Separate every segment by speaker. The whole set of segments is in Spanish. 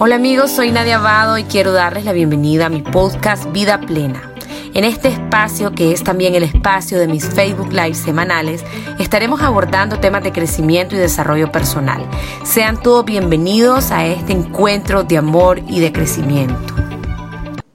Speaker 1: Hola amigos, soy Nadia Abado y quiero darles la bienvenida a mi podcast Vida Plena. En este espacio, que es también el espacio de mis Facebook Live semanales, estaremos abordando temas de crecimiento y desarrollo personal. Sean todos bienvenidos a este encuentro de amor y de crecimiento.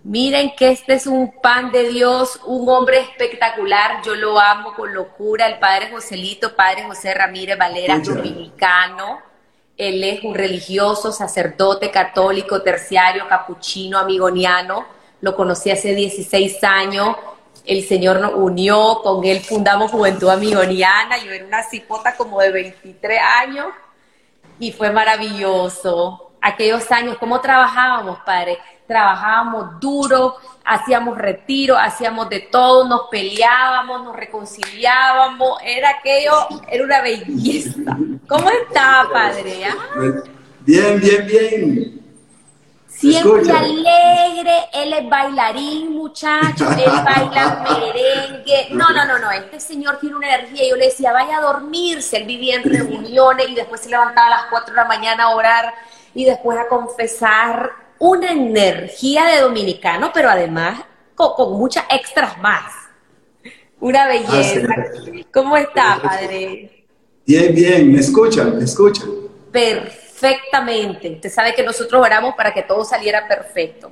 Speaker 1: Miren que este es un pan de Dios, un hombre espectacular, yo lo amo con locura, el padre Joselito, padre José Ramírez Valera, dominicano. Él es un religioso, sacerdote católico, terciario, capuchino, amigoniano. Lo conocí hace 16 años. El Señor nos unió, con él fundamos Juventud Amigoniana. Yo era una cipota como de 23 años y fue maravilloso. Aquellos años, ¿cómo trabajábamos, padre? Trabajábamos duro, hacíamos retiro, hacíamos de todo, nos peleábamos, nos reconciliábamos, era aquello, era una belleza. ¿Cómo está, padre?
Speaker 2: Bien, bien, bien.
Speaker 1: Siempre alegre, él es bailarín, muchacho, él baila merengue. No, no, no, no, este señor tiene una energía. Yo le decía, vaya a dormirse. Él vivía en reuniones y después se levantaba a las 4 de la mañana a orar y después a confesar una energía de dominicano, pero además con, muchas extras más. Una belleza. ¿Cómo está, padre?
Speaker 2: Bien, bien, me escuchan, me escuchan.
Speaker 1: Perfectamente. Usted sabe que nosotros oramos para que todo saliera perfecto.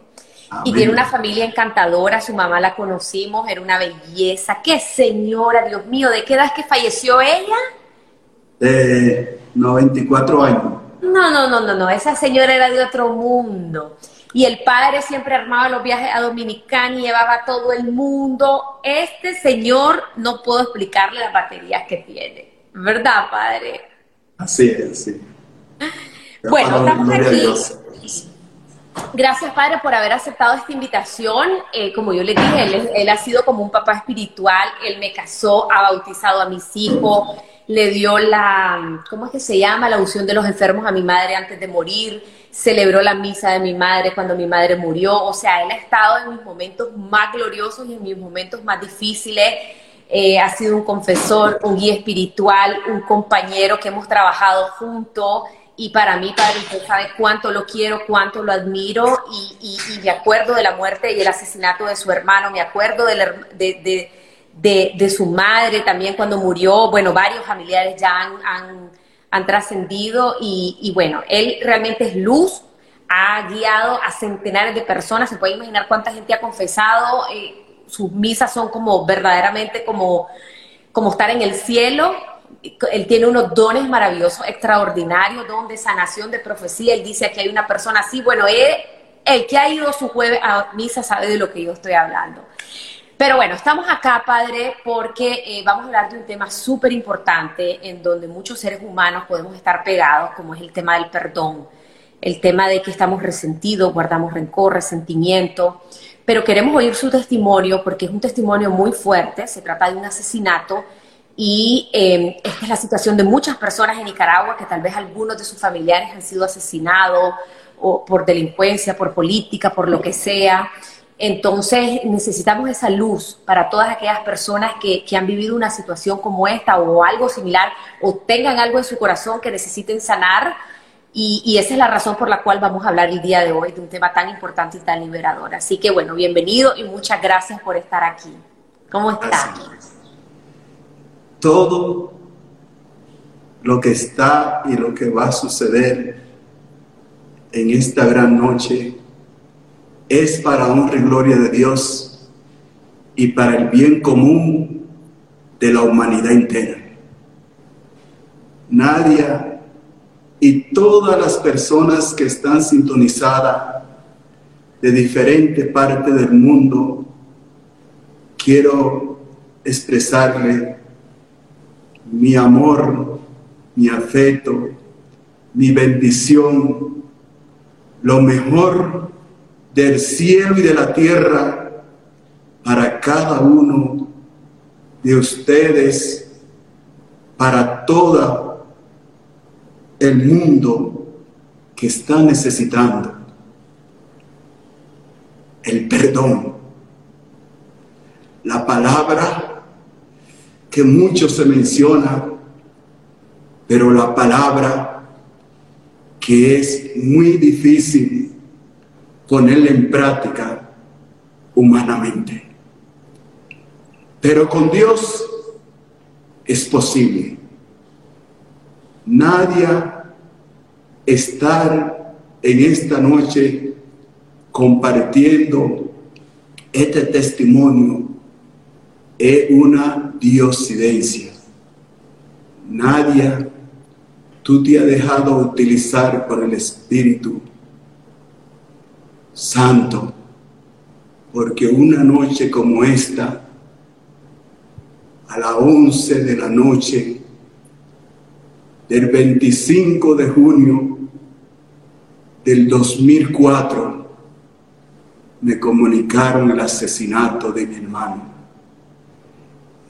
Speaker 1: Y tiene una familia encantadora, su mamá la conocimos, era una belleza. ¡Qué señora, Dios mío! ¿De qué edad es que falleció ella?
Speaker 2: De 94 años.
Speaker 1: No, no, no, no, no, esa señora era de otro mundo. Y el padre siempre armaba los viajes a Dominicana y llevaba a todo el mundo. Este señor no puedo explicarle las baterías que tiene. ¿Verdad, padre?
Speaker 2: Así es, sí.
Speaker 1: Bueno, estamos aquí. Gracias, Padre, por haber aceptado esta invitación. Eh, como yo le dije, él, él, ha sido como un papá espiritual. Él me casó, ha bautizado a mis hijos, le dio la, ¿cómo es que se llama? La unción de los enfermos a mi madre antes de morir, celebró la misa de mi madre cuando mi madre murió, o sea, él ha estado en mis momentos más gloriosos y en mis momentos más difíciles. Eh, ha sido un confesor, un guía espiritual, un compañero que hemos trabajado juntos y para mí, Padre, usted sabe cuánto lo quiero, cuánto lo admiro. Y, me acuerdo de la muerte y el asesinato de su hermano, me acuerdo de, su madre también cuando murió. Bueno, varios familiares ya han, han, trascendido y, bueno, él realmente es luz, ha guiado a centenares de personas, se puede imaginar cuánta gente ha confesado, eh, sus misas son como verdaderamente como, como estar en el cielo. Él tiene unos dones maravillosos, extraordinarios, don de sanación, de profecía. Él dice que hay una persona así. Bueno, él, el que ha ido su jueves a misa sabe de lo que yo estoy hablando. Pero bueno, estamos acá, Padre, porque eh, vamos a hablar de un tema súper importante en donde muchos seres humanos podemos estar pegados, como es el tema del perdón, el tema de que estamos resentidos, guardamos rencor, resentimiento, pero queremos oír su testimonio porque es un testimonio muy fuerte, se trata de un asesinato y em, esta es la situación de muchas personas en Nicaragua, que tal vez algunos de sus familiares han sido asesinados o por delincuencia, por política, por lo que sea. Entonces necesitamos esa luz para todas aquellas personas que, han vivido una situación como esta o algo similar o tengan algo en su corazón que necesiten sanar. Y, esa es la razón por la cual vamos a hablar el día de hoy de un tema tan importante y tan liberador. Así que bueno, bienvenido y muchas gracias por estar aquí. ¿Cómo está?
Speaker 2: Todo lo que está y lo que va a suceder en esta gran noche es para honra y gloria de Dios y para el bien común de la humanidad entera. Nadia y todas las personas que están sintonizadas de diferentes partes del mundo, quiero expresarle mi amor, mi afecto, mi bendición, lo mejor del cielo y de la tierra para cada uno de ustedes, para todo el mundo que está necesitando el perdón. La palabra que mucho se menciona, pero la palabra que es muy difícil ponerla en práctica humanamente. Pero con Dios es posible. Nadie estar en esta noche compartiendo este testimonio es una diosidencia. Nadie tú te has dejado utilizar por el Espíritu Santo, porque una noche como esta, a las 11 de la noche del 25 de junio del 2004, me comunicaron el asesinato de mi hermano.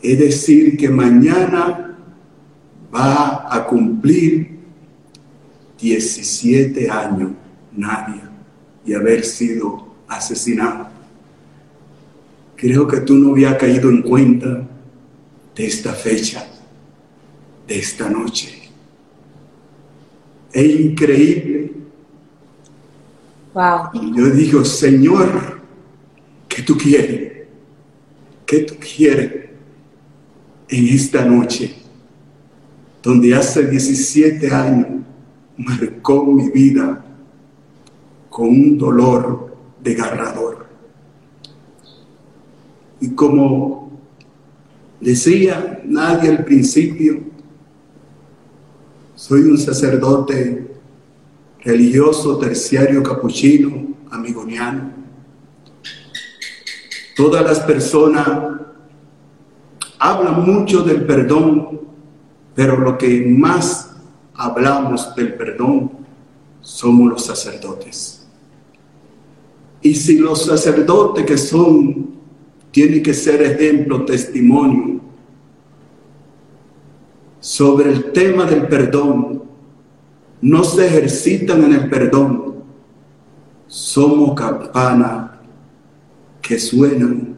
Speaker 2: Es decir, que mañana va a cumplir 17 años nadie y haber sido asesinado. Creo que tú no habías caído en cuenta de esta fecha, de esta noche. Es increíble.
Speaker 1: Wow.
Speaker 2: Y yo digo, Señor, ¿qué tú quieres? ¿Qué tú quieres en esta noche? Donde hace 17 años marcó mi vida con un dolor desgarrador. Y como decía nadie al principio, soy un sacerdote religioso terciario capuchino, amigoniano. Todas las personas hablan mucho del perdón, pero lo que más hablamos del perdón somos los sacerdotes. Y si los sacerdotes que son, tienen que ser ejemplo, testimonio sobre el tema del perdón, no se ejercitan en el perdón, somos campanas que suenan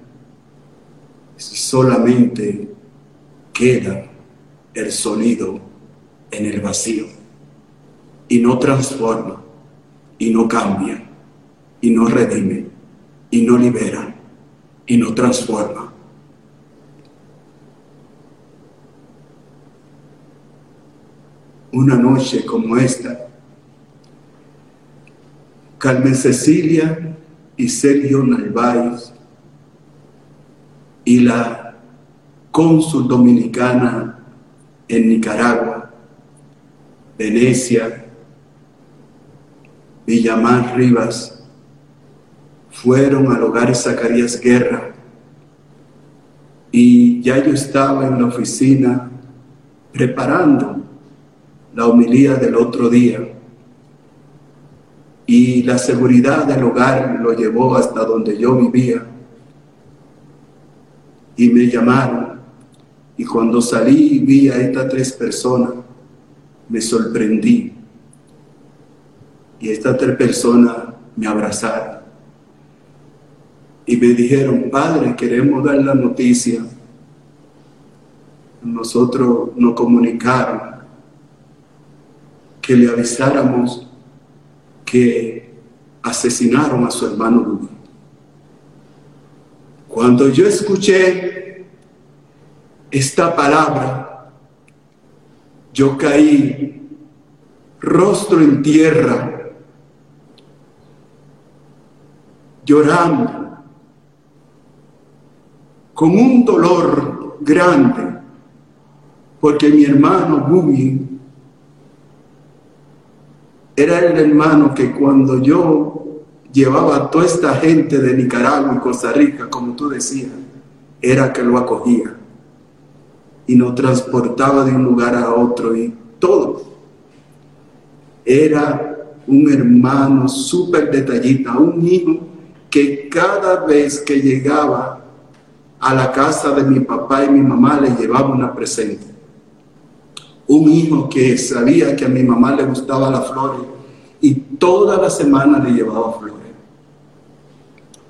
Speaker 2: si solamente queda el sonido en el vacío. Y no transforma y no cambia y no redime, y no libera, y no transforma. Una noche como esta, Carmen Cecilia y Sergio Narváez y la cónsul dominicana en Nicaragua, Venecia, Villamar Rivas, fueron al hogar de Zacarías Guerra. Y ya yo estaba en la oficina preparando la homilía del otro día. Y la seguridad del hogar lo llevó hasta donde yo vivía. Y me llamaron. Y cuando salí y vi a estas tres personas me sorprendí. Y estas tres personas me abrazaron y me dijeron, Padre, queremos dar la noticia. Nosotros nos comunicaron que le avisáramos que asesinaron a su hermano Luis. Cuando yo escuché esta palabra, yo caí rostro en tierra, llorando con un dolor grande, porque mi hermano Bubi era el hermano que cuando yo llevaba a toda esta gente de Nicaragua y Costa Rica, como tú decías, era que lo acogía y nos transportaba de un lugar a otro y todo. Era un hermano súper detallista, un hijo que cada vez que llegaba a la casa de mi papá y mi mamá le llevaba una presente. Un hijo que sabía que a mi mamá le gustaba la flores y toda la semana le llevaba flores.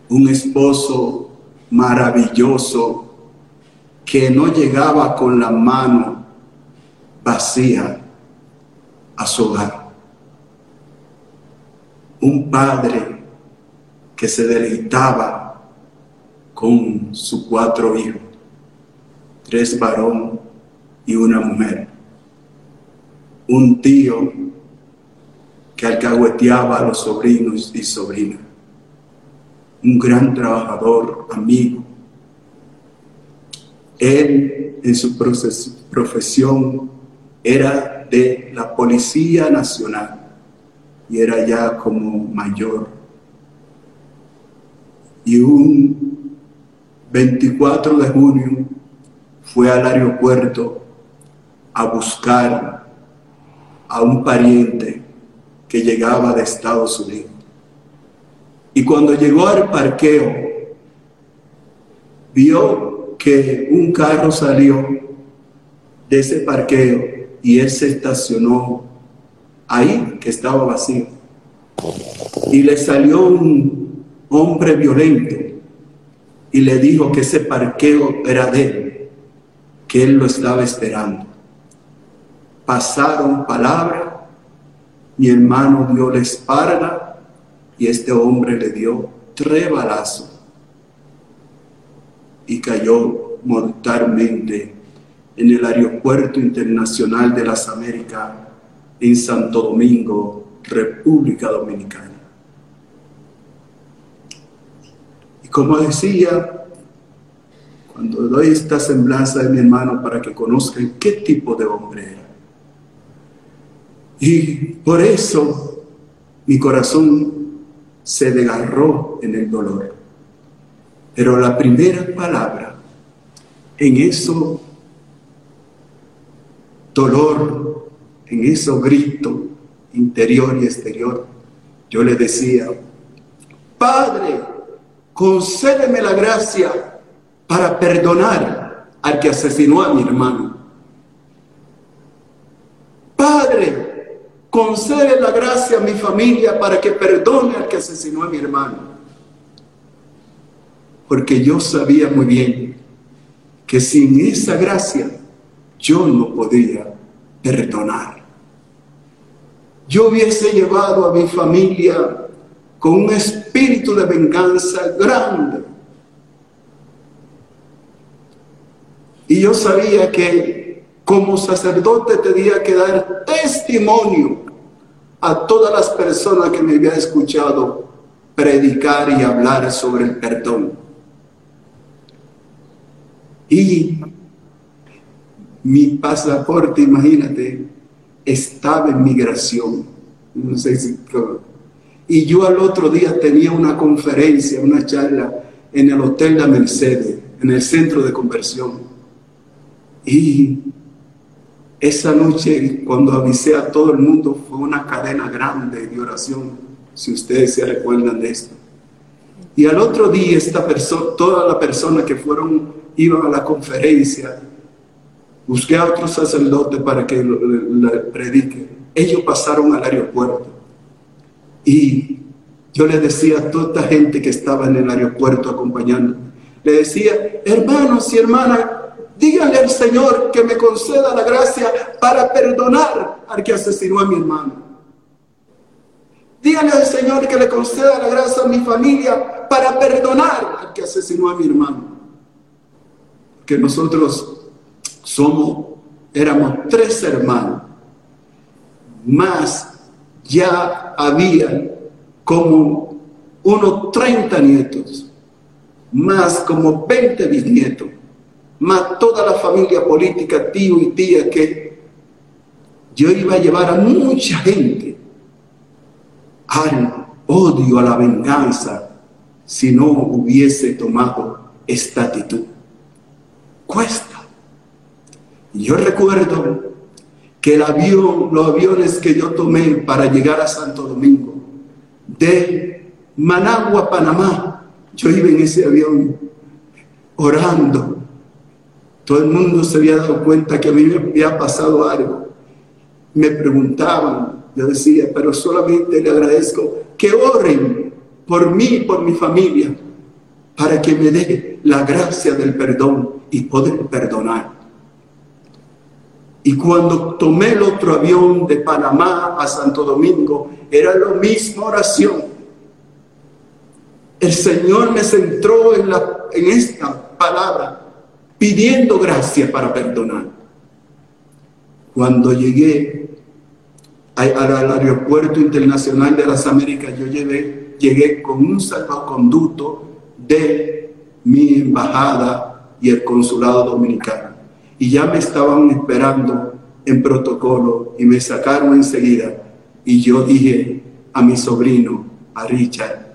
Speaker 2: Un esposo maravilloso que no llegaba con la mano vacía a su hogar. un padre que se deleitaba con sus cuatro hijos, tres varones y una mujer. Un tío que alcahueteaba a los sobrinos y sobrinas. Un gran trabajador, amigo. Él en su profesión era de la Policía Nacional y era ya como mayor. Y un 24 de junio fue al aeropuerto a buscar a un pariente que llegaba de Estados Unidos. Y cuando llegó al parqueo, vio que un carro salió de ese parqueo y él se estacionó ahí, que estaba vacío. Y le salió un hombre violento y le dijo que ese parqueo era de él, que él lo estaba esperando. Pasaron palabras, mi hermano dio la espalda y este hombre le dio tres balazos y cayó mortalmente en el Aeropuerto Internacional de las Américas en Santo Domingo, República Dominicana. Y como decía, cuando doy esta semblanza de mi hermano para que conozcan qué tipo de hombre era. Y por eso mi corazón se desgarró en el dolor. Pero la primera palabra en eso dolor, en esos gritos interior y exterior, yo le decía, Padre, concédeme la gracia para perdonar al que asesinó a mi hermano. Padre, concede la gracia a mi familia para que perdone al que asesinó a mi hermano. Porque yo sabía muy bien que sin esa gracia yo no podía perdonar. Yo hubiese llevado a mi familia con un espíritu de venganza grande. Y yo sabía que como sacerdote tenía que dar testimonio a todas las personas que me habían escuchado predicar y hablar sobre el perdón. Y mi pasaporte, imagínate, estaba en migración. No sé si. Y yo al otro día tenía una conferencia, una charla en el Hotel La Mercedes, en el centro de conversión. Y esa noche, cuando avisé a todo el mundo, fue una cadena grande de oración, si ustedes se recuerdan de esto. Y al otro día, esta persona, todas las personas que fueron, iban a la conferencia, Busqué a otro sacerdote para que le predique. Ellos pasaron al aeropuerto. Y yo le decía a toda esta gente que estaba en el aeropuerto acompañando, le decía, hermanos y hermanas, díganle al Señor que me conceda la gracia para perdonar al que asesinó a mi hermano. Díganle al Señor que le conceda la gracia a mi familia para perdonar al que asesinó a mi hermano. Que nosotros somos, éramos tres hermanos, más ya había como unos 30 nietos, más como 20 bisnietos, más toda la familia política, tío y tía, que yo iba a llevar a mucha gente al odio, a la venganza, si no hubiese tomado esta actitud. Cuesta yo recuerdo que el avión, los aviones que yo tomé para llegar a Santo Domingo, de Managua, Panamá, yo iba en ese avión orando. Todo el mundo se había dado cuenta que a mí me había pasado algo. Me preguntaban, yo decía, pero solamente le agradezco que oren por mí y por mi familia para que me dé la gracia del perdón y poder perdonar. Y cuando tomé el otro avión de Panamá a Santo Domingo, era la misma oración. El Señor me centró en, esta palabra, pidiendo gracia para perdonar. Cuando llegué al, aeropuerto internacional de las Américas, yo llegué, llegué con un salvoconducto de mi embajada y el consulado dominicano. Y ya me estaban esperando en protocolo y me sacaron enseguida. Y yo dije a mi sobrino, a Richard,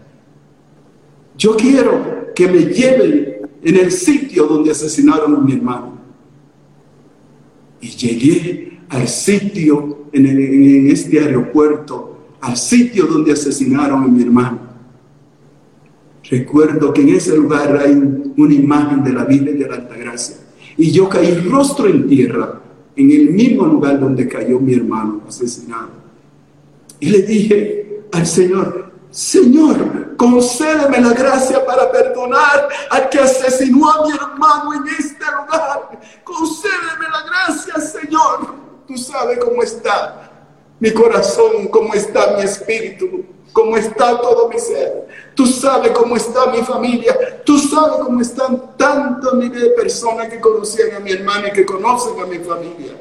Speaker 2: yo quiero que me lleven en el sitio donde asesinaron a mi hermano. Y llegué al sitio en, este aeropuerto, al sitio donde asesinaron a mi hermano. Recuerdo que en ese lugar hay una imagen de la Virgen de la Altagracia. Y yo caí rostro en tierra, en el mismo lugar donde cayó mi hermano asesinado. Y le dije al Señor, Señor, concédeme la gracia para perdonar al que asesinó a mi hermano en este lugar. Concédeme la gracia, Señor. Tú sabes cómo está mi corazón, cómo está mi espíritu cómo está todo mi ser. Tú sabes cómo está mi familia. Tú sabes cómo están tantas miles de personas que conocían a mi hermana y que conocen a mi familia.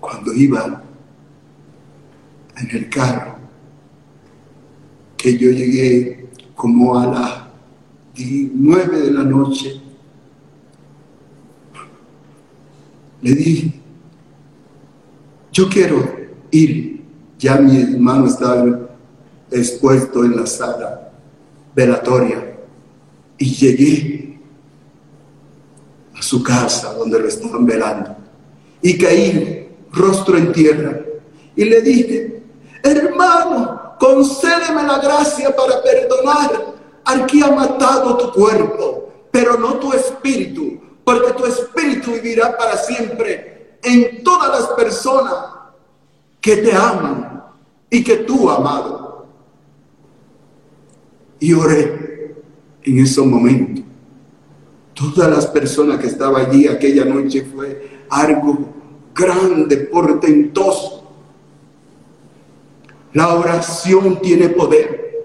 Speaker 2: Cuando iba en el carro, que yo llegué como a las nueve de la noche, le dije, yo quiero ir. Ya mi hermano estaba expuesto en la sala velatoria. Y llegué a su casa donde lo estaban velando. Y caí rostro en tierra. Y le dije, hermano, concédeme la gracia para perdonar al que ha matado tu cuerpo, pero no tu espíritu, porque tu espíritu vivirá para siempre en todas las personas que te aman y que tú amado. Y oré en ese momento. Todas las personas que estaban allí aquella noche fue algo grande, portentoso. La oración tiene poder.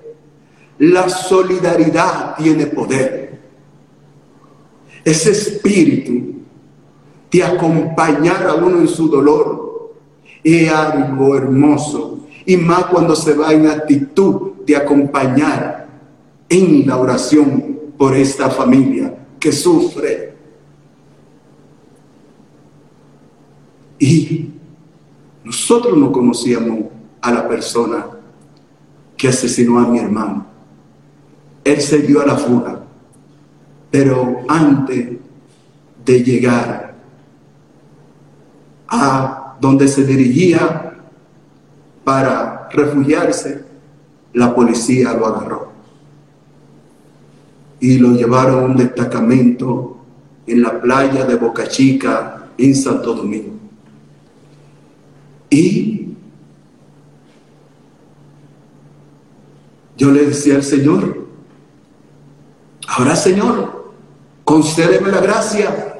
Speaker 2: La solidaridad tiene poder. Ese espíritu de acompañar a uno en su dolor. Es algo hermoso. Y más cuando se va en actitud de acompañar en la oración por esta familia que sufre. Y nosotros no conocíamos a la persona que asesinó a mi hermano. Él se dio a la fuga, pero antes de llegar a donde se dirigía para refugiarse, la policía lo agarró y lo llevaron a un destacamento en la playa de Boca Chica, en Santo Domingo. Y yo le decía al Señor, ahora Señor, concédeme la gracia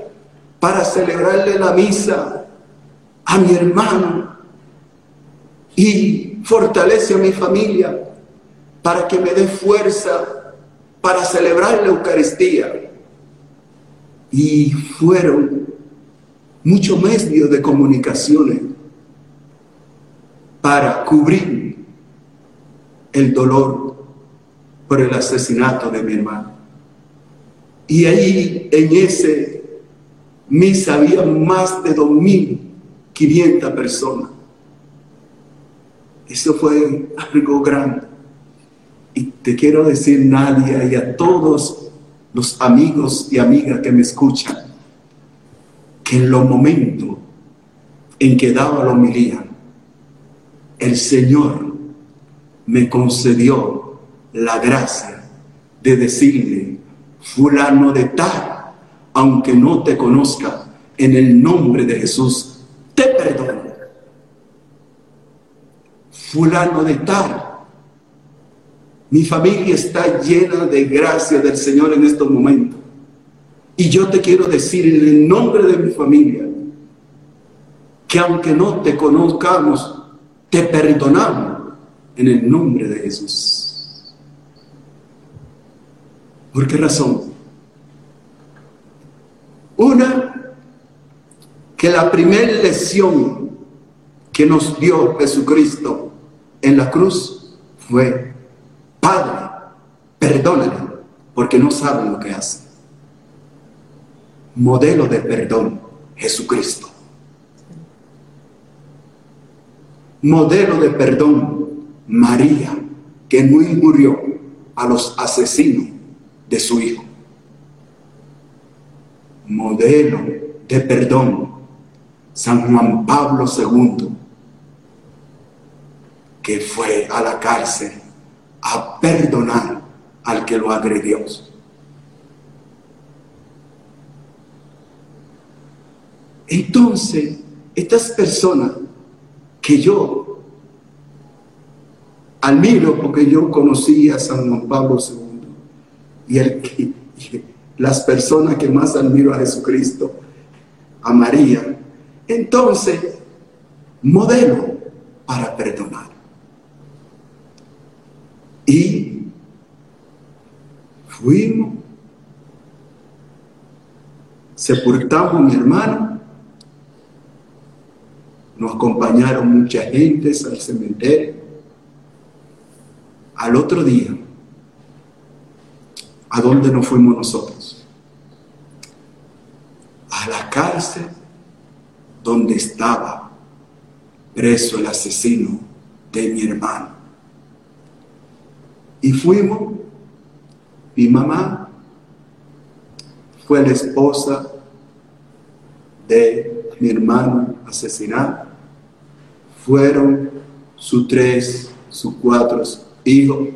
Speaker 2: para celebrarle la misa a mi hermano y fortalece a mi familia para que me dé fuerza para celebrar la Eucaristía. Y fueron muchos medios de comunicaciones para cubrir el dolor por el asesinato de mi hermano. Y ahí en ese misa había más de dos mil 500 personas. Eso fue algo grande. Y te quiero decir, Nadia, y a todos los amigos y amigas que me escuchan, que en los momentos en que daba la homilía, el Señor me concedió la gracia de decirle, fulano de tal, aunque no te conozca, en el nombre de Jesús te perdono. Fulano de tal. Mi familia está llena de gracia del Señor en estos momentos. Y yo te quiero decir en el nombre de mi familia que aunque no te conozcamos, te perdonamos en el nombre de Jesús. ¿Por qué razón? Una, que la primera lección que nos dio Jesucristo en la cruz fue, Padre, perdónale, porque no saben lo que hacen. Modelo de perdón, Jesucristo. Modelo de perdón, María, que no murió a los asesinos de su hijo. Modelo de perdón, San Juan Pablo II, que fue a la cárcel a perdonar al que lo agredió. Entonces, estas personas que yo admiro porque yo conocí a San Juan Pablo II y, que, las personas que más admiro a Jesucristo, a María, entonces, modelo para perdonar. Y fuimos, sepultamos a mi hermano, nos acompañaron mucha gente al cementerio. Al otro día, ¿a dónde nos fuimos nosotros? A la cárcel donde estaba preso el asesino de mi hermano. Y fuimos, mi mamá fue la esposa de mi hermano asesinado. Fueron sus tres, sus cuatro hijos.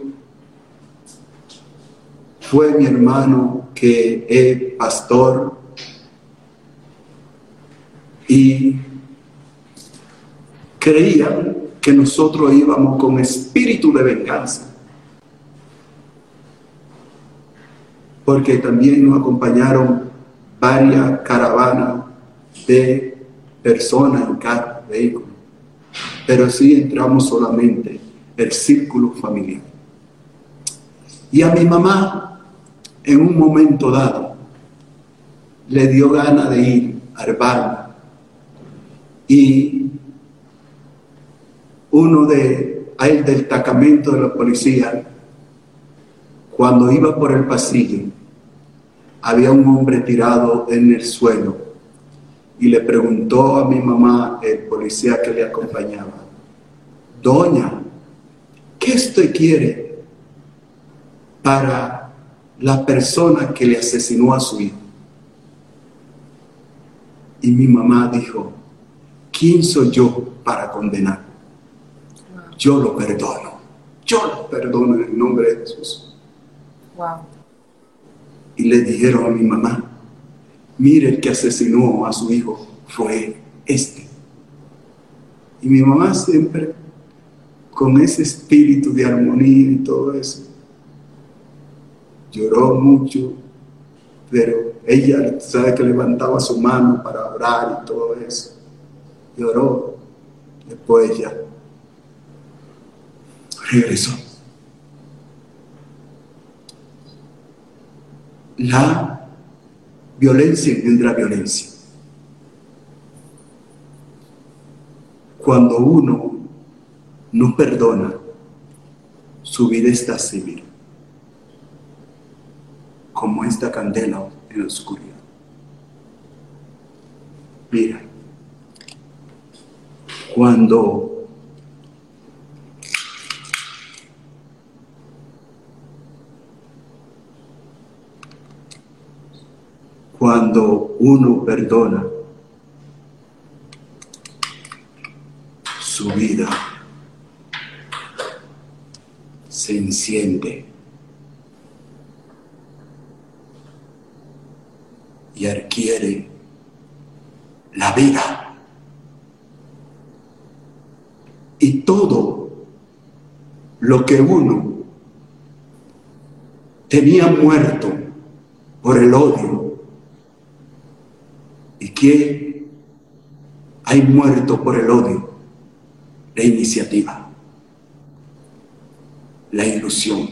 Speaker 2: Fue mi hermano que es pastor y creían que nosotros íbamos con espíritu de venganza. porque también nos acompañaron varias caravanas de personas en cada vehículo. Pero sí entramos solamente el círculo familiar. Y a mi mamá, en un momento dado, le dio gana de ir al bar. Y uno de del destacamento de la policía cuando iba por el pasillo, había un hombre tirado en el suelo y le preguntó a mi mamá, el policía que le acompañaba, Doña, ¿qué usted quiere para la persona que le asesinó a su hijo? Y mi mamá dijo, ¿quién soy yo para condenar? Yo lo perdono, yo lo perdono en el nombre de Jesús. Y le dijeron a mi mamá, mire el que asesinó a su hijo fue este. Y mi mamá siempre, con ese espíritu de armonía y todo eso, lloró mucho, pero ella sabe que levantaba su mano para orar y todo eso. Lloró, después ya regresó. la violencia engendra violencia. Cuando uno no perdona, su vida está civil, como esta candela en la oscuridad. Mira, cuando cuando uno perdona su vida se enciende y adquiere la vida. Y todo lo que uno tenía muerto por el odio, que hay muerto por el odio la iniciativa, la ilusión,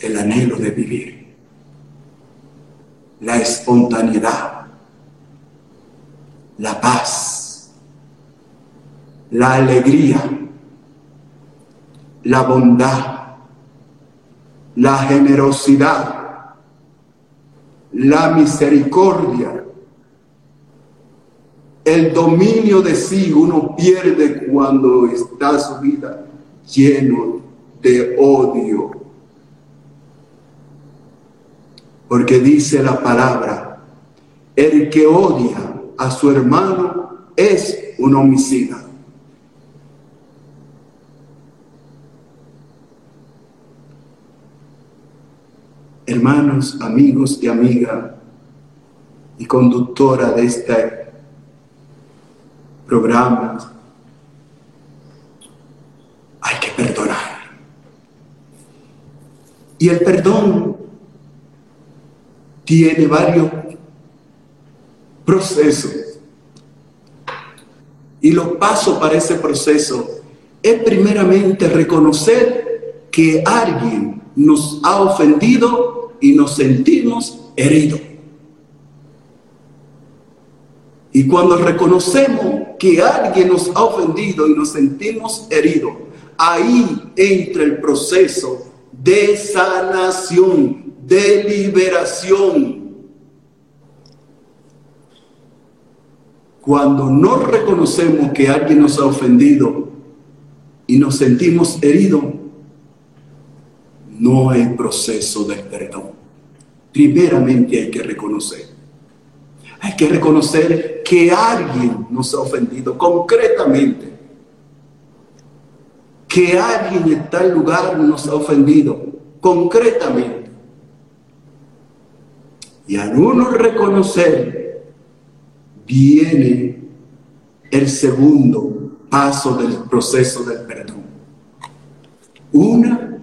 Speaker 2: el anhelo de vivir, la espontaneidad, la paz, la alegría, la bondad, la generosidad, la misericordia, el dominio de sí uno pierde cuando está su vida lleno de odio. Porque dice la palabra, el que odia a su hermano es un homicida. Hermanos, amigos y amiga y conductora de este programa, hay que perdonar. Y el perdón tiene varios procesos. Y los pasos para ese proceso es primeramente reconocer que alguien nos ha ofendido y nos sentimos heridos. Y cuando reconocemos que alguien nos ha ofendido y nos sentimos heridos, ahí entra el proceso de sanación, de liberación. Cuando no reconocemos que alguien nos ha ofendido y nos sentimos heridos, no hay proceso de perdón. Primeramente hay que reconocer. Hay que reconocer que alguien nos ha ofendido concretamente. Que alguien en tal lugar nos ha ofendido concretamente. Y al uno reconocer, viene el segundo paso del proceso del perdón. Una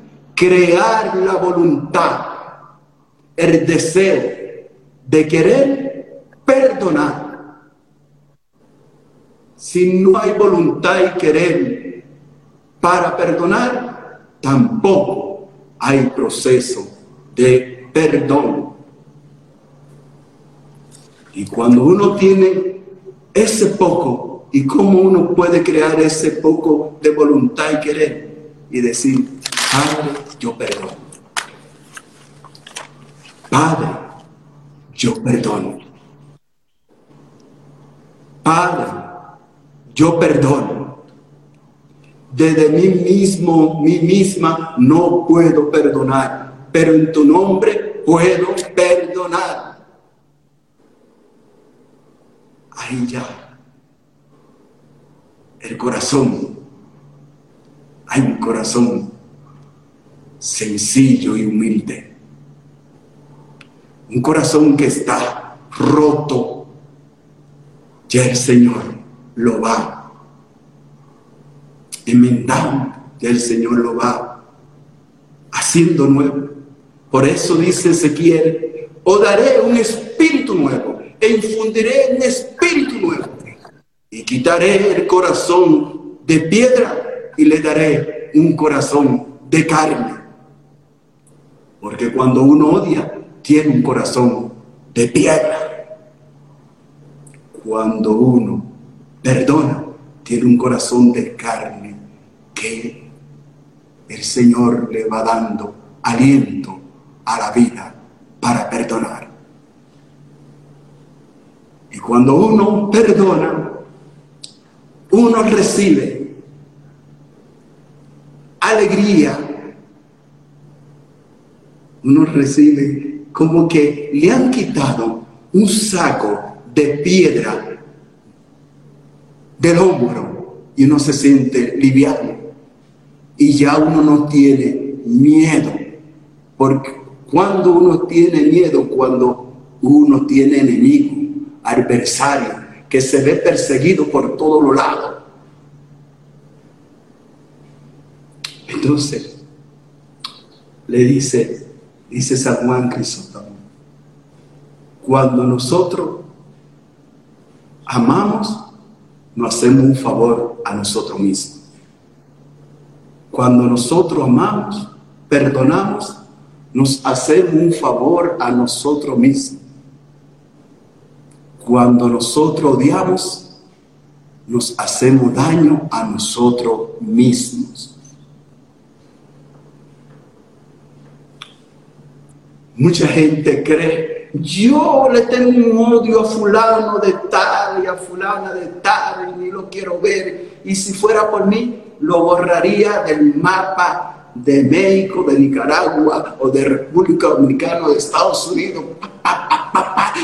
Speaker 2: crear la voluntad, el deseo de querer perdonar. Si no hay voluntad y querer para perdonar, tampoco hay proceso de perdón. Y cuando uno tiene ese poco, ¿y cómo uno puede crear ese poco de voluntad y querer? Y decir, Padre, yo perdono. Padre, yo perdono. Padre, yo perdono. Desde mí mismo, mí misma, no puedo perdonar, pero en tu nombre puedo perdonar. Ahí ya, el corazón, hay un corazón sencillo y humilde. Un corazón que está roto, ya el Señor lo va enmendando, ya el Señor lo va haciendo nuevo. Por eso dice Ezequiel, o daré un espíritu nuevo e infundiré un espíritu nuevo y quitaré el corazón de piedra y le daré un corazón de carne porque cuando uno odia, tiene un corazón de piedra. Cuando uno perdona, tiene un corazón de carne que el Señor le va dando aliento a la vida para perdonar. Y cuando uno perdona, uno recibe alegría uno recibe como que le han quitado un saco de piedra del hombro y uno se siente liviano. Y ya uno no tiene miedo, porque cuando uno tiene miedo, cuando uno tiene enemigo, adversario, que se ve perseguido por todos los lados. Entonces, le dice, dice San Juan Crisóstomo, cuando nosotros amamos, nos hacemos un favor a nosotros mismos. Cuando nosotros amamos, perdonamos, nos hacemos un favor a nosotros mismos. Cuando nosotros odiamos, nos hacemos daño a nosotros mismos. Mucha gente cree, yo le tengo un odio a fulano de tal y a fulana de tal y ni lo quiero ver. Y si fuera por mí, lo borraría del mapa de México, de Nicaragua o de República Dominicana o de Estados Unidos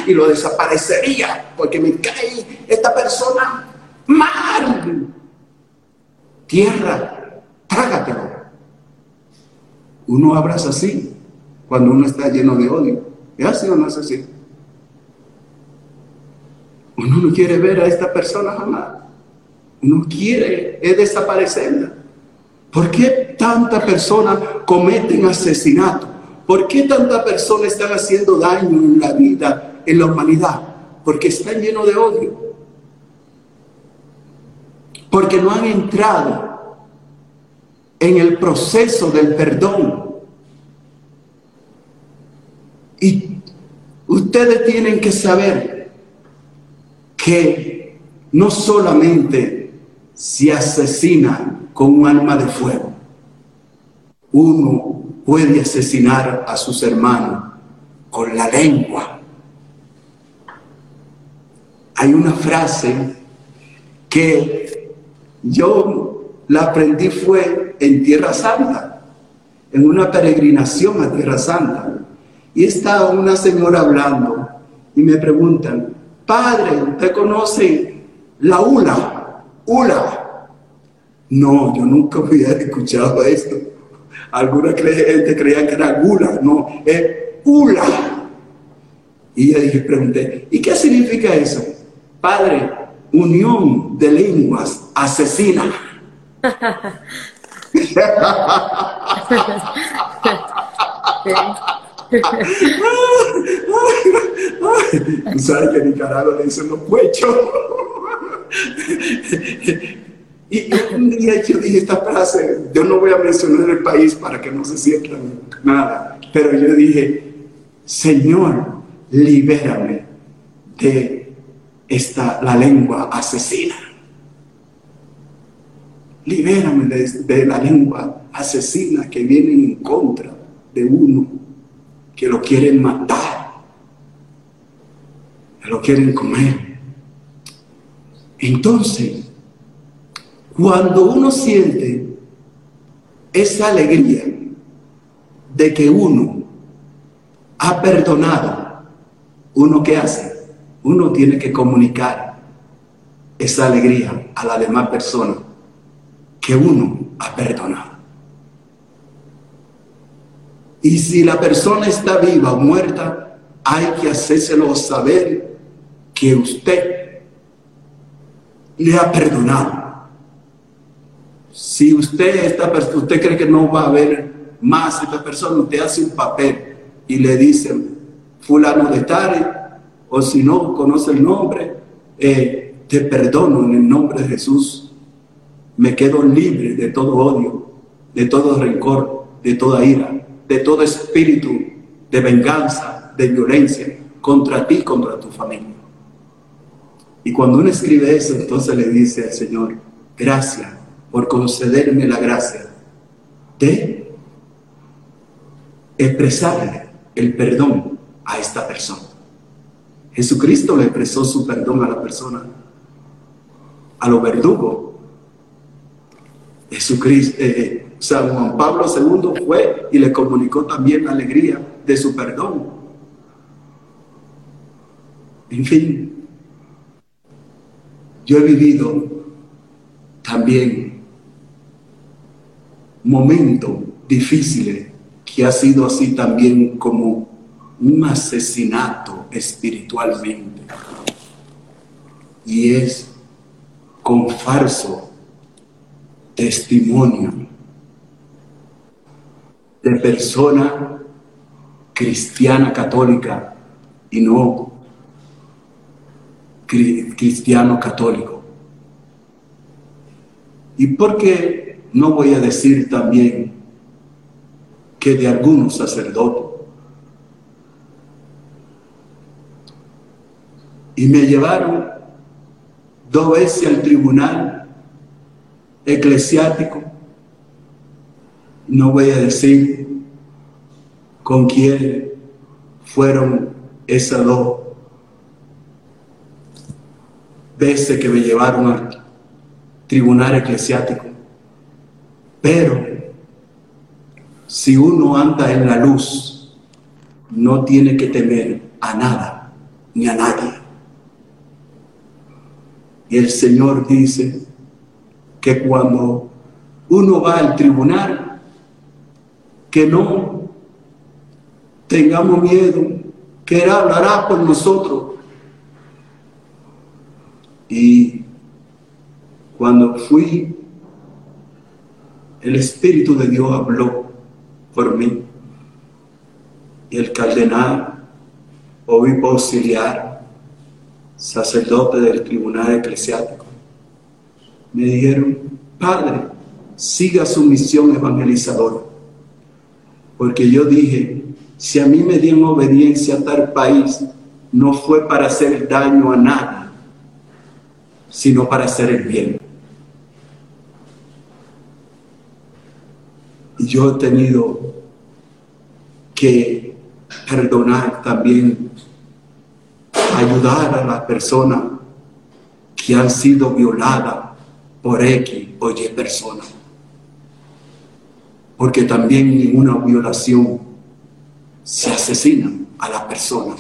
Speaker 2: y lo desaparecería porque me cae esta persona mal. Tierra, trágatelo. Uno abraza así cuando uno está lleno de odio. ¿Es así o no es así? Uno no quiere ver a esta persona jamás. Uno quiere es desaparecerla. ¿Por qué tanta persona cometen asesinato? ¿Por qué tanta persona están haciendo daño en la vida, en la humanidad? Porque están llenos de odio. Porque no han entrado en el proceso del perdón. Y ustedes tienen que saber que no solamente se asesina con un arma de fuego, uno puede asesinar a sus hermanos con la lengua. Hay una frase que yo la aprendí fue en Tierra Santa, en una peregrinación a Tierra Santa. Y estaba una señora hablando y me preguntan, padre, ¿usted conoce la ULA? ULA. No, yo nunca había escuchado esto. Alguna gente creía que era gula, no, es ULA. Y yo dije, pregunté, ¿y qué significa eso? Padre, unión de lenguas asesina. Sabes que Nicaragua le dicen los pechos. y un día yo dije esta frase, yo no voy a mencionar el país para que no se sientan nada, pero yo dije, Señor, libérame de esta, la lengua asesina. Libérame de, de la lengua asesina que viene en contra de uno que lo quieren matar, que lo quieren comer. Entonces, cuando uno siente esa alegría de que uno ha perdonado, uno qué hace? Uno tiene que comunicar esa alegría a la demás persona que uno ha perdonado. Y si la persona está viva o muerta, hay que hacérselo saber que usted le ha perdonado. Si usted, esta, usted cree que no va a haber más esta persona, usted hace un papel y le dice, fulano de tal, o si no conoce el nombre, eh, te perdono en el nombre de Jesús. Me quedo libre de todo odio, de todo rencor, de toda ira de todo espíritu de venganza, de violencia contra ti, contra tu familia. Y cuando uno escribe eso, entonces le dice al Señor, gracias por concederme la gracia de expresarle el perdón a esta persona. Jesucristo le expresó su perdón a la persona, a los verdugos. Jesucristo, eh, San Juan Pablo II fue y le comunicó también la alegría de su perdón. En fin, yo he vivido también momentos difíciles que ha sido así también como un asesinato espiritualmente. Y es con falso testimonio de persona cristiana católica y no cristiano católico. ¿Y por qué no voy a decir también que de algunos sacerdotes? Y me llevaron dos veces al tribunal eclesiástico. No voy a decir con quién fueron esas dos veces que me llevaron al tribunal eclesiástico. Pero si uno anda en la luz, no tiene que temer a nada ni a nadie. Y el Señor dice que cuando uno va al tribunal, que no tengamos miedo, que Él hablará por nosotros y cuando fui, el Espíritu de Dios habló por mí. Y el cardenal, obispo auxiliar, sacerdote del tribunal eclesiástico, me dijeron, Padre, siga su misión evangelizadora. Porque yo dije, si a mí me dieron obediencia a tal país, no fue para hacer daño a nadie sino para hacer el bien. Y yo he tenido que perdonar también, ayudar a las personas que han sido violadas por X o Y personas. Porque también en una violación se asesina a la persona.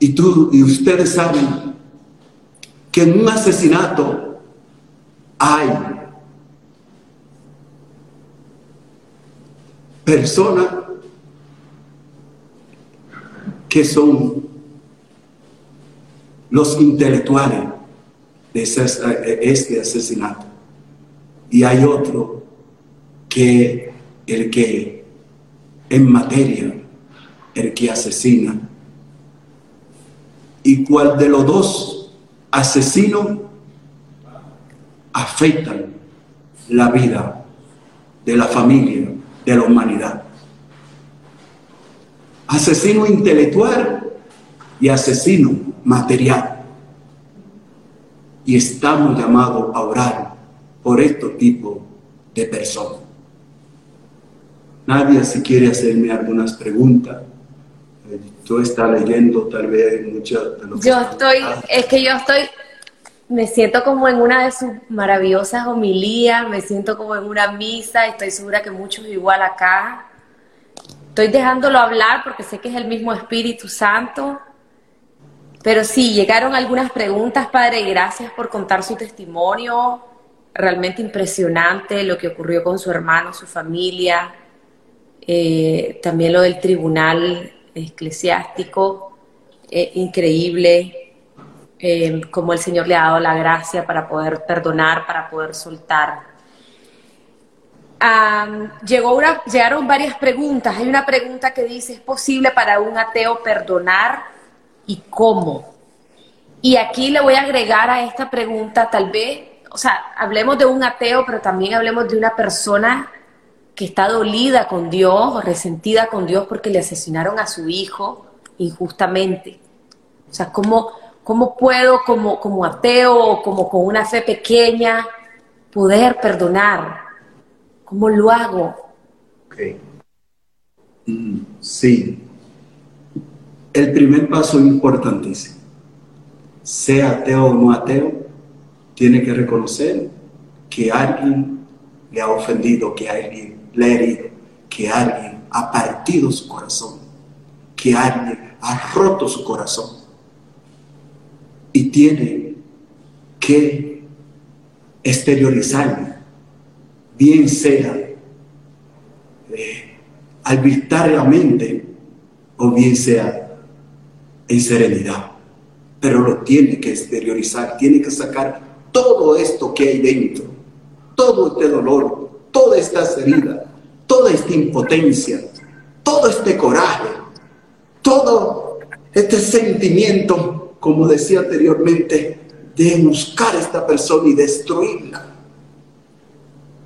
Speaker 2: Y tú y ustedes saben que en un asesinato hay personas que son los intelectuales de este asesinato. Y hay otro que el que en materia, el que asesina y cuál de los dos asesinos afectan la vida de la familia, de la humanidad. Asesino intelectual y asesino material. Y estamos llamados a orar por este tipo de personas. Nadie si quiere hacerme algunas preguntas tú estás leyendo tal vez muchas de
Speaker 1: los Yo estoy, es que yo estoy, me siento como en una de sus maravillosas homilías, me siento como en una misa, estoy segura que muchos igual acá. Estoy dejándolo hablar porque sé que es el mismo Espíritu Santo. Pero sí, llegaron algunas preguntas, Padre, gracias por contar su testimonio. Realmente impresionante lo que ocurrió con su hermano, su familia. Eh, también lo del tribunal eclesiástico, eh, increíble, eh, como el Señor le ha dado la gracia para poder perdonar, para poder soltar. llegó una, llegaron varias preguntas. Hay una pregunta que dice, ¿es posible para un ateo perdonar y cómo? Y aquí le voy a agregar a esta pregunta, tal vez, o sea, hablemos de un ateo, pero también hablemos de una persona que está dolida con Dios resentida con Dios porque le asesinaron a su hijo injustamente. O sea, ¿cómo, cómo puedo como, como ateo o como con una fe pequeña poder perdonar? ¿Cómo lo hago?
Speaker 2: Mm, sí. El primer paso importantísimo. Sea ateo o no ateo, tiene que reconocer que alguien le ha ofendido, que alguien le ha herido, que alguien ha partido su corazón, que alguien ha roto su corazón y tiene que exteriorizarlo, bien sea eh, arbitrariamente o bien sea en serenidad, pero lo tiene que exteriorizar, tiene que sacar todo esto que hay dentro, todo este dolor, todas estas heridas, toda esta impotencia, todo este coraje, todo este sentimiento, como decía anteriormente, de buscar a esta persona y destruirla.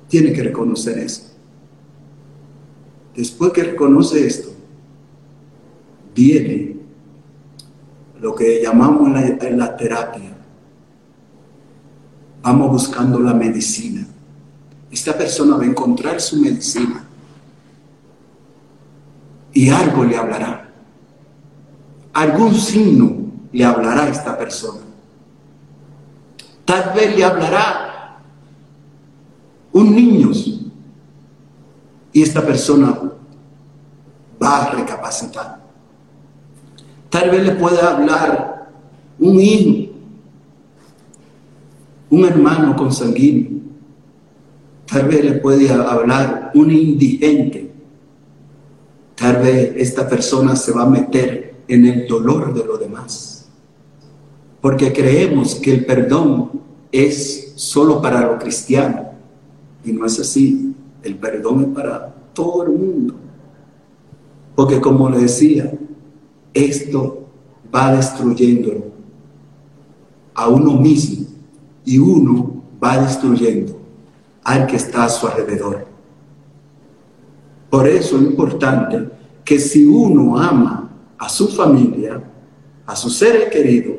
Speaker 2: Tiene que reconocer eso. Después que reconoce esto, viene lo que llamamos en la, la terapia. Vamos buscando la medicina. Esta persona va a encontrar su medicina y algo le hablará. Algún signo le hablará a esta persona. Tal vez le hablará un niño y esta persona va a recapacitar. Tal vez le pueda hablar un hijo, un hermano consanguíneo. Tal vez le puede hablar un indigente Tal vez esta persona se va a meter en el dolor de los demás. Porque creemos que el perdón es solo para los cristianos. Y no es así. El perdón es para todo el mundo. Porque como le decía, esto va destruyendo a uno mismo y uno va destruyendo al que está a su alrededor. Por eso es importante que si uno ama a su familia, a sus seres queridos,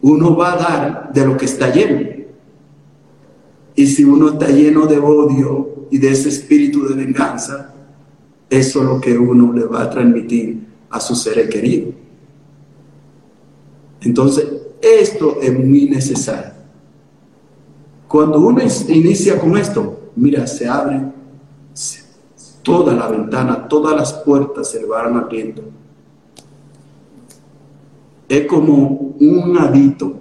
Speaker 2: uno va a dar de lo que está lleno. Y si uno está lleno de odio y de ese espíritu de venganza, eso es lo que uno le va a transmitir a su seres queridos. Entonces, esto es muy necesario. Cuando uno inicia con esto, mira, se abre toda la ventana, todas las puertas se van abriendo. Es como un adito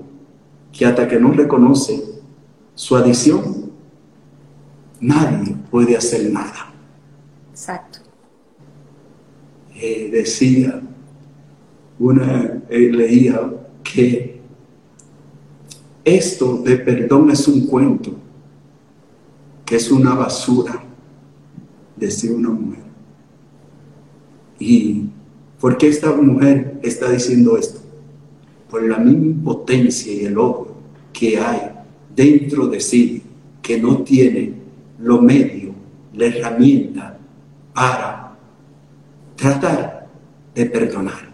Speaker 2: que hasta que no reconoce su adición, nadie puede hacer nada.
Speaker 1: Exacto.
Speaker 2: Eh, decía, una eh, leía que esto de perdón es un cuento, que es una basura decía una mujer. ¿Y por qué esta mujer está diciendo esto? Por la misma impotencia y el odio que hay dentro de sí, que no tiene lo medio, la herramienta para tratar de perdonar.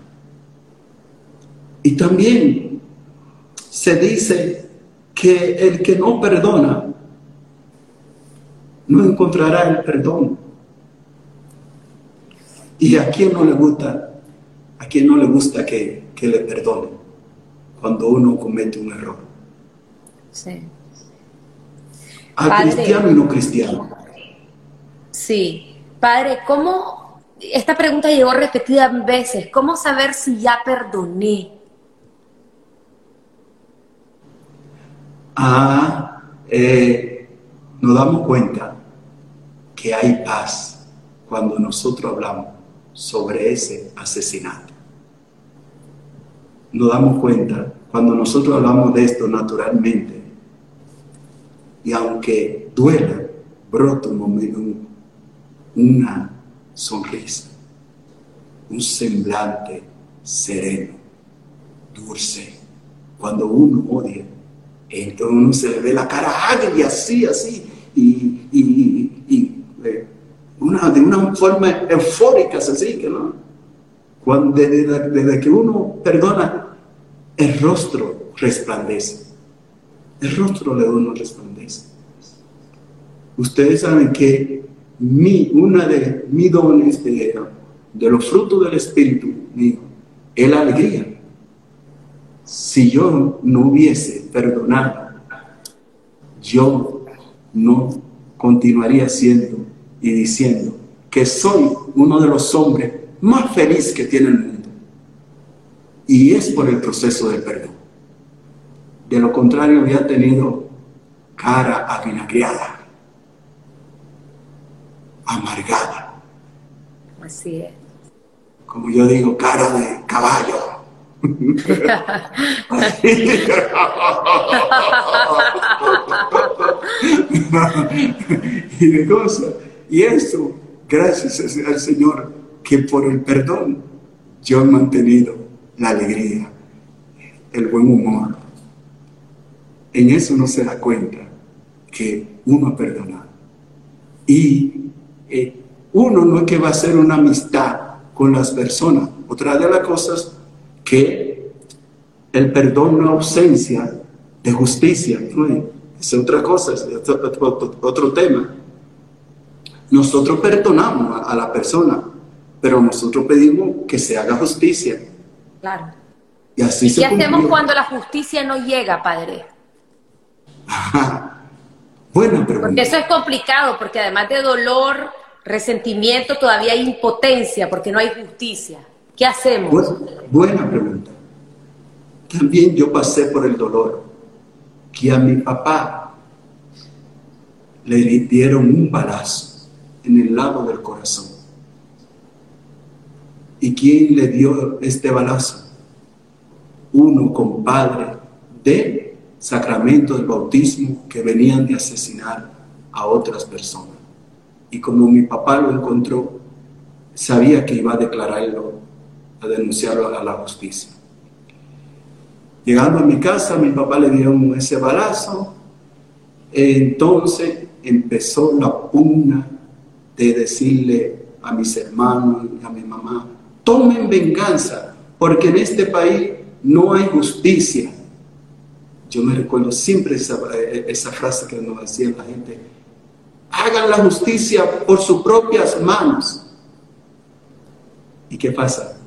Speaker 2: Y también se dice que el que no perdona no encontrará el perdón. ¿Y a quién no le gusta? ¿A quién no le gusta que, le perdone cuando uno comete un error? Sí. A cristiano y no cristiano.
Speaker 1: Sí. Padre, ¿cómo? Esta pregunta llegó repetidas veces. ¿Cómo saber si ya perdoné?
Speaker 2: Ah, eh, nos damos cuenta que hay paz cuando nosotros hablamos sobre ese asesinato. Nos damos cuenta cuando nosotros hablamos de esto naturalmente y aunque duela, brota un momento, una sonrisa, un semblante sereno, dulce. Cuando uno odia, entonces uno se le ve la cara agria, así, así, y, eh, una, de una forma eufórica, así que no. Cuando, desde, que uno perdona, el rostro resplandece. El rostro de uno resplandece. Ustedes saben que mi, una de mis dones de, de los frutos del Espíritu mío es la alegría. Si yo no hubiese perdonado, yo no continuaría siendo y diciendo que soy uno de los hombres más felices que tiene el mundo. Y es por el proceso del perdón. De lo contrario, había tenido cara avinagrada, amargada.
Speaker 1: Así es.
Speaker 2: Como yo digo, cara de caballo. y de cosas. Y eso, gracias al Señor, que por el perdón yo he mantenido la alegría, el buen humor. En eso no se da cuenta que uno ha perdonado. Y eh, uno no es que va a hacer una amistad con las personas. Otra de las cosas que el perdón no ausencia de justicia. Es otra cosa, es otro, tema. Nosotros perdonamos a, la persona, pero nosotros pedimos que se haga justicia.
Speaker 1: Claro.
Speaker 2: Y así
Speaker 1: ¿Qué hacemos cuando la justicia no llega, Padre?
Speaker 2: Bueno, pero...
Speaker 1: Porque eso es complicado, porque además de dolor, resentimiento, todavía hay impotencia, porque no hay justicia. ¿Qué hacemos?
Speaker 2: buena pregunta. También yo pasé por el dolor que a mi papá le dieron un balazo en el lado del corazón. ¿Y quién le dio este balazo? Uno compadre de sacramento del bautismo que venían de asesinar a otras personas. Y como mi papá lo encontró, sabía que iba a declararlo, a denunciarlo a la justicia. Llegando a mi casa, mi papá le dio ese balazo. Entonces empezó la pugna de decirle a mis hermanos y a mi mamá, tomen venganza, porque en este país no hay justicia. Yo me recuerdo siempre esa, esa frase que nos decía la gente, hagan la justicia por sus propias manos. ¿Y qué pasa?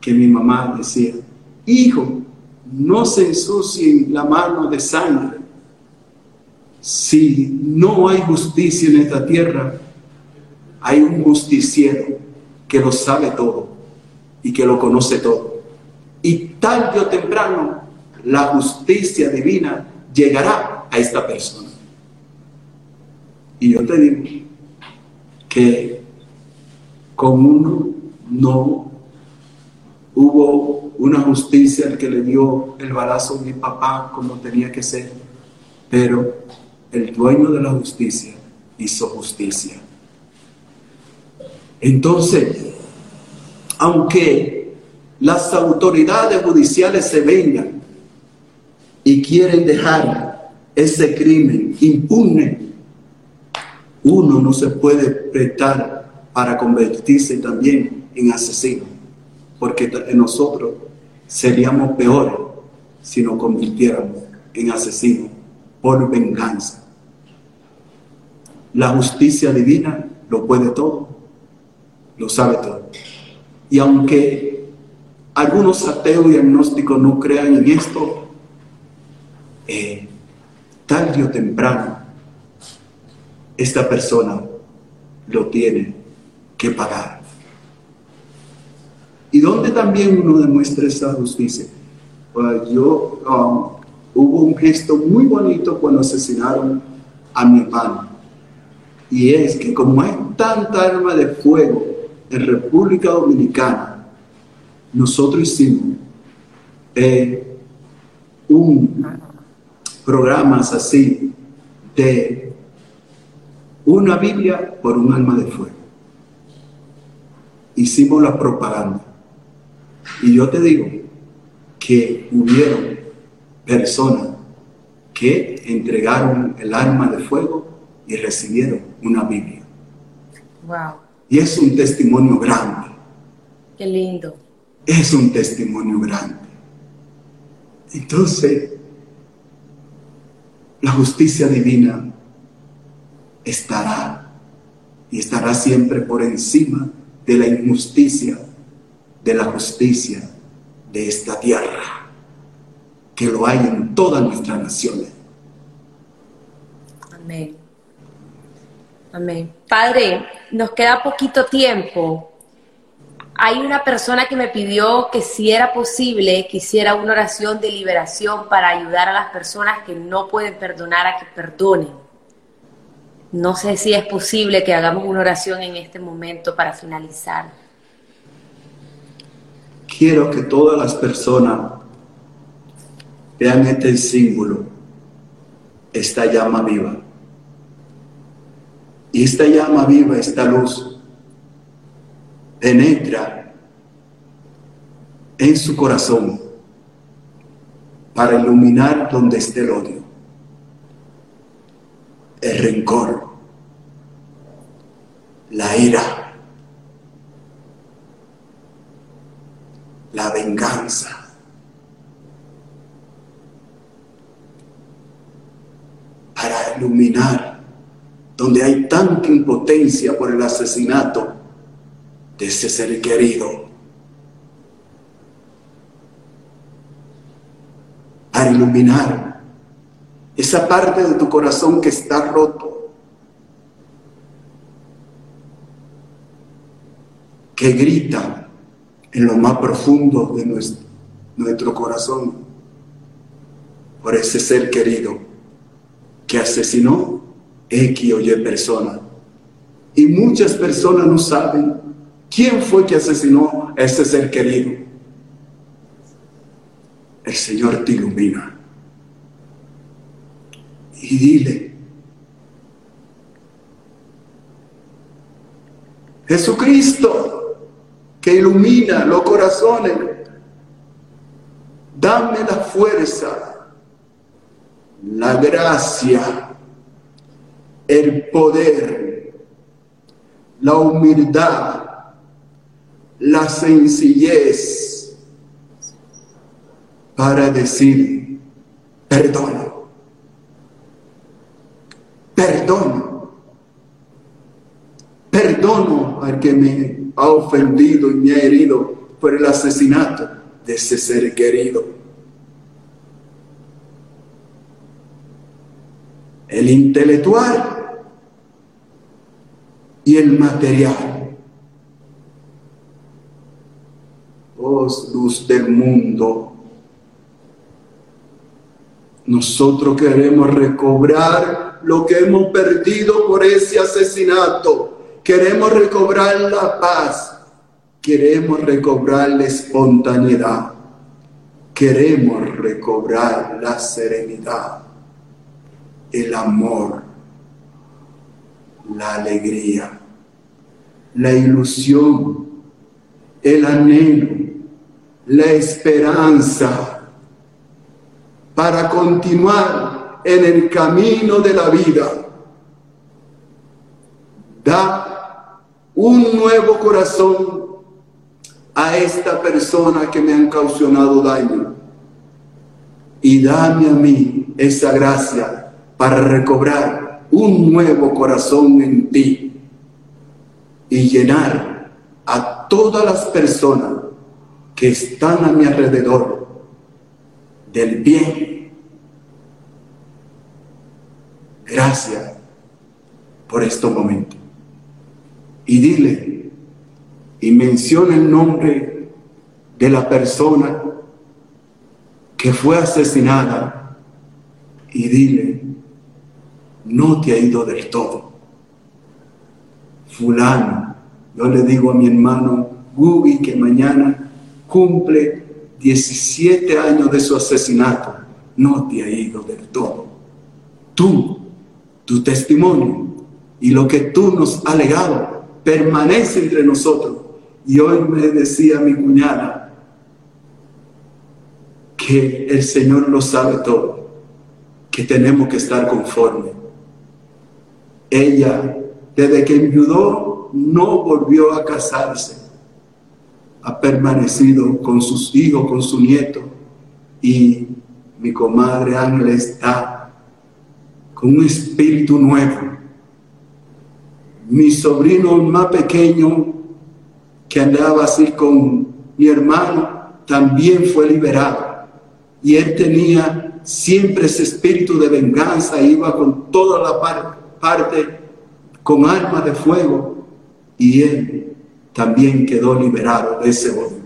Speaker 2: Que mi mamá decía, hijo, no se ensucien la mano de sangre. Si no hay justicia en esta tierra, hay un justiciero que lo sabe todo y que lo conoce todo. Y tarde o temprano la justicia divina llegará a esta persona. Y yo te digo que con uno no hubo una justicia que le dio el balazo a mi papá como tenía que ser, pero el dueño de la justicia hizo justicia. Entonces, aunque las autoridades judiciales se vengan y quieren dejar ese crimen impune, uno no se puede prestar para convertirse también en asesino, porque nosotros seríamos peores si nos convirtiéramos en asesinos por venganza. La justicia divina lo puede todo, lo sabe todo. Y aunque algunos ateos y agnósticos no crean en esto, eh, tarde o temprano, esta persona lo tiene que pagar. ¿Y dónde también uno demuestra esa justicia? Pues yo, um, hubo un gesto muy bonito cuando asesinaron a mi hermano. Y es que como hay tanta arma de fuego en República Dominicana, nosotros hicimos eh, un programas así de una Biblia por un arma de fuego. Hicimos la propaganda y yo te digo que hubieron personas que entregaron el arma de fuego y recibieron una Biblia.
Speaker 1: Wow.
Speaker 2: Y es un testimonio grande.
Speaker 1: Qué lindo.
Speaker 2: Es un testimonio grande. Entonces, la justicia divina estará y estará siempre por encima de la injusticia de la justicia de esta tierra, que lo hay en todas nuestras naciones.
Speaker 1: Amén. Amén. Padre, nos queda poquito tiempo. Hay una persona que me pidió que si era posible, quisiera una oración de liberación para ayudar a las personas que no pueden perdonar a que perdonen. No sé si es posible que hagamos una oración en este momento para finalizar
Speaker 2: quiero que todas las personas vean este símbolo, esta llama viva. Y esta llama viva, esta luz, penetra en su corazón para iluminar donde esté el odio, el rencor, la ira, la venganza. Para iluminar donde hay tanta impotencia por el asesinato de ese ser querido. Para iluminar esa parte de tu corazón que está roto, que grita en lo más profundo de nuestro, nuestro corazón por ese ser querido que asesinó X o Y persona. Y muchas personas no saben quién fue que asesinó a ese ser querido. El Señor te ilumina. Y dile, Jesucristo, que ilumina los corazones, dame la fuerza, la gracia el poder, la humildad, la sencillez para decir, perdono, perdono, perdono al que me ha ofendido y me ha herido por el asesinato de ese ser querido. el intelectual y el material. Luz del mundo. Nosotros queremos recobrar lo que hemos perdido por ese asesinato. Queremos recobrar la paz. Queremos recobrar la espontaneidad. Queremos recobrar la serenidad el amor, la alegría, la ilusión, el anhelo, la esperanza para continuar en el camino de la vida. Da un nuevo corazón a esta persona que me han causado daño y dame a mí esa gracia para recobrar un nuevo corazón en ti y llenar a todas las personas que están a mi alrededor del bien. Gracias por este momento. Y dile y menciona el nombre de la persona que fue asesinada y dile, no te ha ido del todo. Fulano, yo le digo a mi hermano Gubi que mañana cumple 17 años de su asesinato, no te ha ido del todo. Tú, tu testimonio y lo que tú nos has legado permanece entre nosotros. Y hoy me decía mi cuñada que el Señor lo sabe todo, que tenemos que estar conformes ella, desde que enviudó, no volvió a casarse. Ha permanecido con sus hijos, con su nieto. Y mi comadre Ángela está con un espíritu nuevo. Mi sobrino más pequeño, que andaba así con mi hermano, también fue liberado. Y él tenía siempre ese espíritu de venganza, iba con toda la parte parte con armas de fuego y él también quedó liberado de ese odio.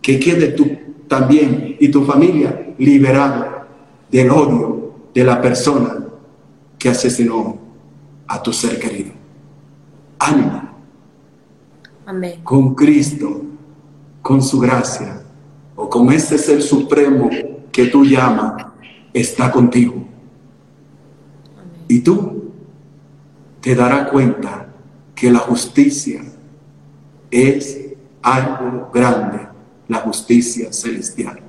Speaker 2: Que quede tú también y tu familia liberado del odio de la persona que asesinó a tu ser querido. Ánimo. Amén. Con Cristo, con su gracia, o con ese ser supremo que tú llamas, está contigo. ¿Y tú? te dará cuenta que la justicia es algo grande, la justicia celestial.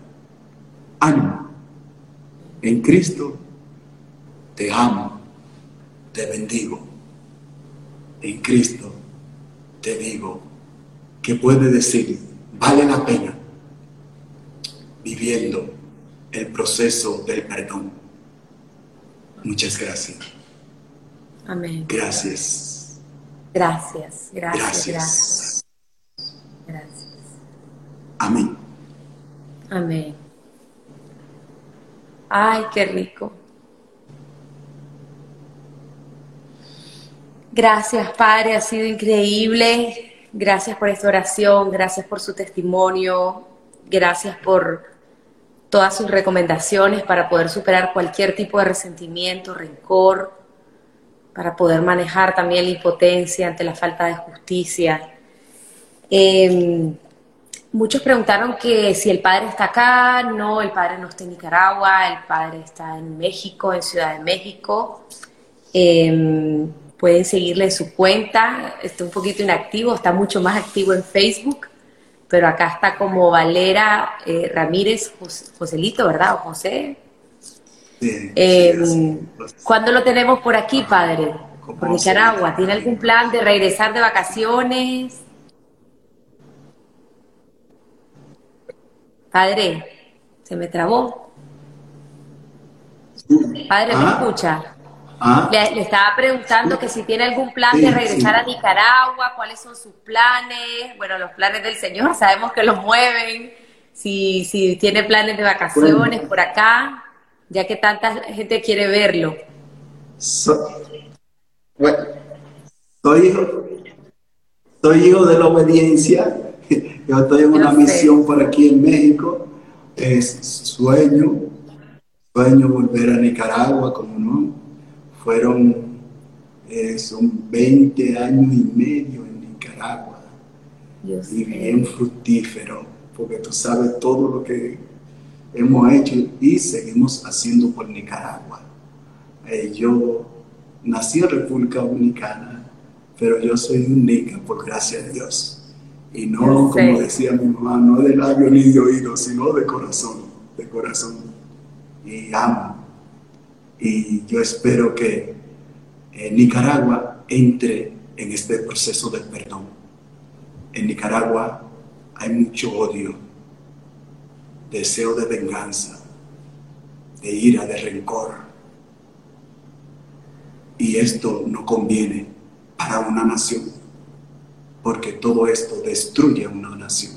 Speaker 2: Ánimo. En Cristo te amo, te bendigo. En Cristo te digo que puede decir, vale la pena viviendo el proceso del perdón. Muchas gracias.
Speaker 1: Amén.
Speaker 2: Gracias.
Speaker 1: Gracias, gracias, gracias. Gracias.
Speaker 2: Amén.
Speaker 1: Amén. Ay, qué rico. Gracias, Padre, ha sido increíble. Gracias por esta oración, gracias por su testimonio, gracias por todas sus recomendaciones para poder superar cualquier tipo de resentimiento, rencor, para poder manejar también la impotencia ante la falta de justicia. Em, muchos preguntaron que si el padre está acá, no, el padre no está en Nicaragua, el padre está en México, en Ciudad de México. Em, pueden seguirle su cuenta, está un poquito inactivo, está mucho más activo en Facebook, pero acá está como Valera eh, Ramírez Joselito, ¿verdad? O José. Em, ¿Cuándo lo tenemos por aquí, padre? Por Nicaragua. ¿Tiene algún plan de regresar de vacaciones? Padre, se me trabó. Padre, ¿me ah. escucha? Ah. Le, estaba preguntando que si tiene algún plan de regresar a Nicaragua, cuáles son sus planes, bueno, los planes del Señor, sabemos que los mueven, si, si tiene planes de vacaciones por acá, ya que tanta gente quiere verlo.
Speaker 2: bueno, soy hijo, soy hijo de la obediencia, yo estoy en una misión por aquí en México, es sueño, sueño volver a Nicaragua, como no fueron, eh, son 20 años y medio en Nicaragua. y bien fructífero, porque tú sabes todo lo que hemos hecho y seguimos haciendo por Nicaragua. Eh, yo nací en República Dominicana, pero yo soy un nica, por gracia de Dios. Y no, como decía mi mamá, no de labio ni de oído, sino de corazón, de corazón. Y amo y yo espero que eh, Nicaragua entre en este proceso de perdón. En Nicaragua hay mucho odio, deseo de venganza, de ira, de rencor. Y esto no conviene para una nación, porque todo esto destruye una nación.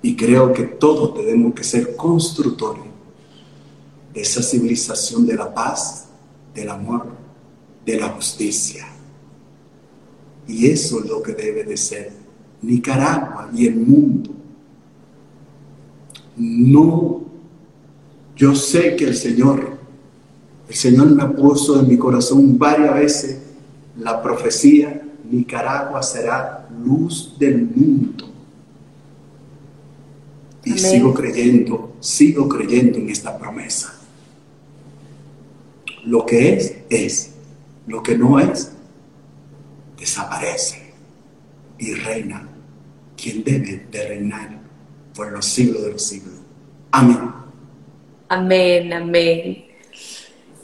Speaker 2: Y creo que todos tenemos que ser constructores esa civilización de la paz, del amor, de la justicia. Y eso es lo que debe de ser Nicaragua y el mundo. No, yo sé que el Señor, el Señor me puso en mi corazón varias veces la profecía, Nicaragua será luz del mundo. Y sigo creyendo, sigo creyendo en esta promesa. Lo que es, es. Lo que no es, desaparece y reina quien debe de reinar por los siglos de los siglos. Amén.
Speaker 1: Amén, amén.